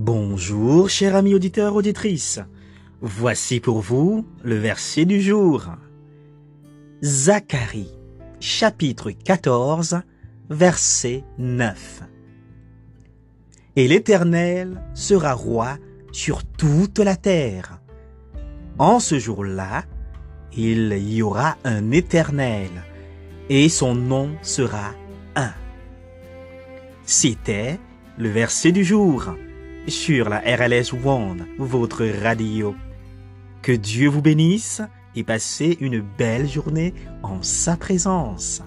Bonjour, chers amis auditeurs, auditrices. Voici pour vous le verset du jour. Zacharie, chapitre 14, verset 9. Et l'Éternel sera roi sur toute la terre. En ce jour-là, il y aura un Éternel, et son nom sera un. C'était le verset du jour sur la RLS One, votre radio. Que Dieu vous bénisse et passez une belle journée en sa présence.